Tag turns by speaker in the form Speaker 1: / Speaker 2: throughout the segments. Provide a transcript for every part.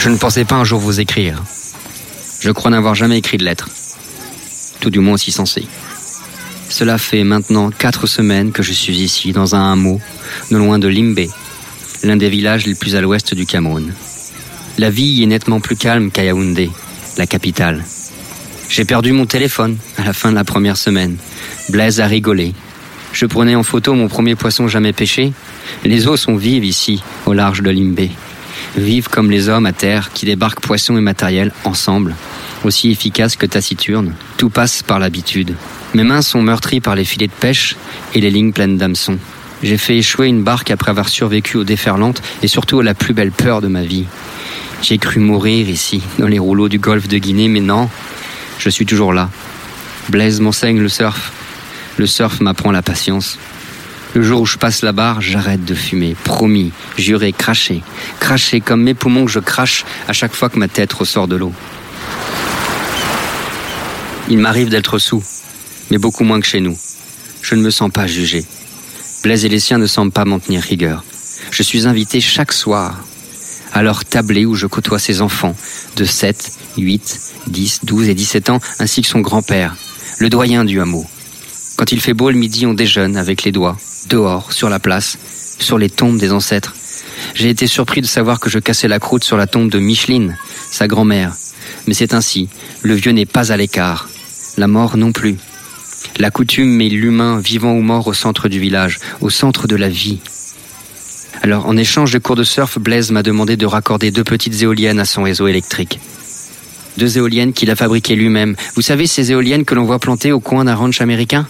Speaker 1: Je ne pensais pas un jour vous écrire. Je crois n'avoir jamais écrit de lettre. Tout du moins aussi censé. Cela fait maintenant quatre semaines que je suis ici, dans un hameau, non loin de Limbe, l'un des villages les plus à l'ouest du Cameroun. La vie y est nettement plus calme qu'à Yaoundé, la capitale. J'ai perdu mon téléphone à la fin de la première semaine. Blaise a rigolé. Je prenais en photo mon premier poisson jamais pêché. Les eaux sont vives ici, au large de Limbe. Vives comme les hommes à terre qui débarquent poissons et matériel ensemble. Aussi efficaces que taciturnes. Tout passe par l'habitude. Mes mains sont meurtries par les filets de pêche et les lignes pleines d'hameçons. J'ai fait échouer une barque après avoir survécu aux déferlantes et surtout à la plus belle peur de ma vie. J'ai cru mourir ici, dans les rouleaux du golfe de Guinée, mais non, je suis toujours là. Blaise m'enseigne le surf. Le surf m'apprend la patience. Le jour où je passe la barre, j'arrête de fumer. Promis, juré, craché. Craché comme mes poumons que je crache à chaque fois que ma tête ressort de l'eau. Il m'arrive d'être sous, mais beaucoup moins que chez nous. Je ne me sens pas jugé. Blaise et les siens ne semblent pas m'en tenir rigueur. Je suis invité chaque soir à leur tablé où je côtoie ses enfants de 7, 8, 10, 12 et 17 ans, ainsi que son grand-père, le doyen du hameau. Quand il fait beau le midi, on déjeune avec les doigts, dehors, sur la place, sur les tombes des ancêtres. J'ai été surpris de savoir que je cassais la croûte sur la tombe de Micheline, sa grand-mère. Mais c'est ainsi, le vieux n'est pas à l'écart, la mort non plus. La coutume met l'humain, vivant ou mort, au centre du village, au centre de la vie. Alors, en échange de cours de surf, Blaise m'a demandé de raccorder deux petites éoliennes à son réseau électrique. Deux éoliennes qu'il a fabriquées lui-même. Vous savez, ces éoliennes que l'on voit plantées au coin d'un ranch américain?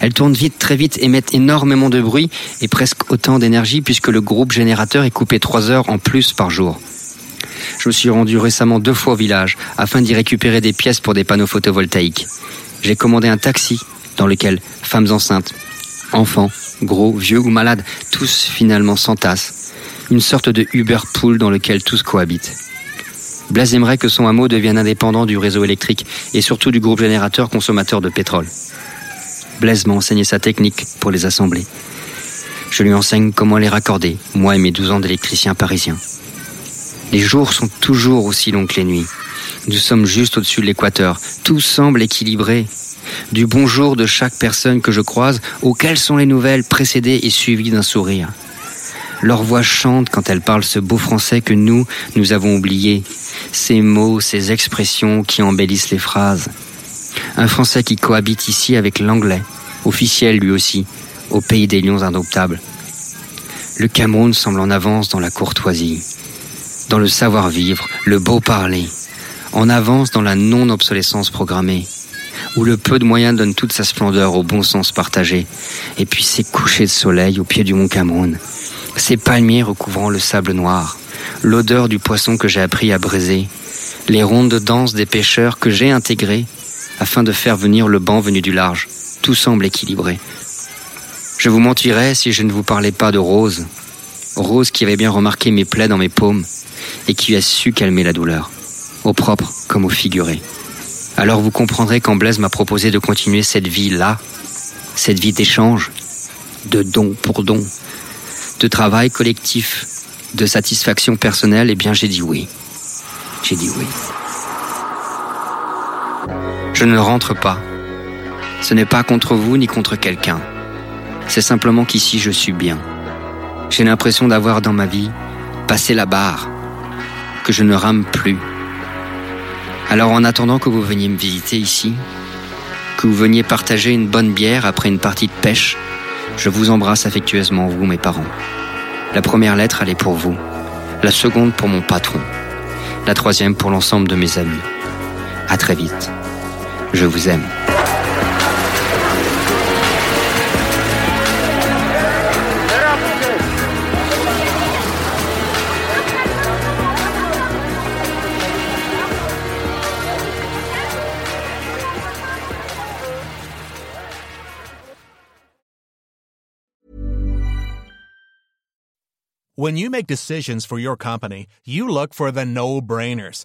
Speaker 1: Elles tournent vite, très vite, émettent énormément de bruit et presque autant d'énergie puisque le groupe générateur est coupé trois heures en plus par jour. Je me suis rendu récemment deux fois au village afin d'y récupérer des pièces pour des panneaux photovoltaïques. J'ai commandé un taxi dans lequel femmes enceintes, enfants, gros, vieux ou malades, tous finalement s'entassent. Une sorte de Uber Pool dans lequel tous cohabitent. Blaise aimerait que son hameau devienne indépendant du réseau électrique et surtout du groupe générateur consommateur de pétrole. Blaise m'a enseigné sa technique pour les assembler. Je lui enseigne comment les raccorder, moi et mes 12 ans d'électricien parisien. Les jours sont toujours aussi longs que les nuits. Nous sommes juste au-dessus de l'équateur. Tout semble équilibré. Du bonjour de chaque personne que je croise, auxquelles sont les nouvelles précédées et suivies d'un sourire. Leur voix chante quand elles parlent ce beau français que nous, nous avons oublié. Ces mots, ces expressions qui embellissent les phrases. Un français qui cohabite ici avec l'anglais, officiel lui aussi, au pays des lions indomptables. Le Cameroun semble en avance dans la courtoisie, dans le savoir-vivre, le beau parler, en avance dans la non-obsolescence programmée, où le peu de moyens donne toute sa splendeur au bon sens partagé, et puis ces couchers de soleil au pied du mont Cameroun, ces palmiers recouvrant le sable noir, l'odeur du poisson que j'ai appris à braiser, les rondes de danse des pêcheurs que j'ai intégrées afin de faire venir le banc venu du large. Tout semble équilibré. Je vous mentirais si je ne vous parlais pas de Rose. Rose qui avait bien remarqué mes plaies dans mes paumes et qui a su calmer la douleur, au propre comme au figuré. Alors vous comprendrez quand Blaise m'a proposé de continuer cette vie-là, cette vie d'échange, de don pour don, de travail collectif, de satisfaction personnelle, eh bien j'ai dit oui. J'ai dit oui. Je ne rentre pas. Ce n'est pas contre vous ni contre quelqu'un. C'est simplement qu'ici je suis bien. J'ai l'impression d'avoir dans ma vie passé la barre, que je ne rame plus. Alors en attendant que vous veniez me visiter ici, que vous veniez partager une bonne bière après une partie de pêche. Je vous embrasse affectueusement, vous, mes parents. La première lettre, elle est pour vous. La seconde pour mon patron. La troisième pour l'ensemble de mes amis. À très vite. Je vous aime.
Speaker 2: When you make decisions for your company, you look for the no-brainers.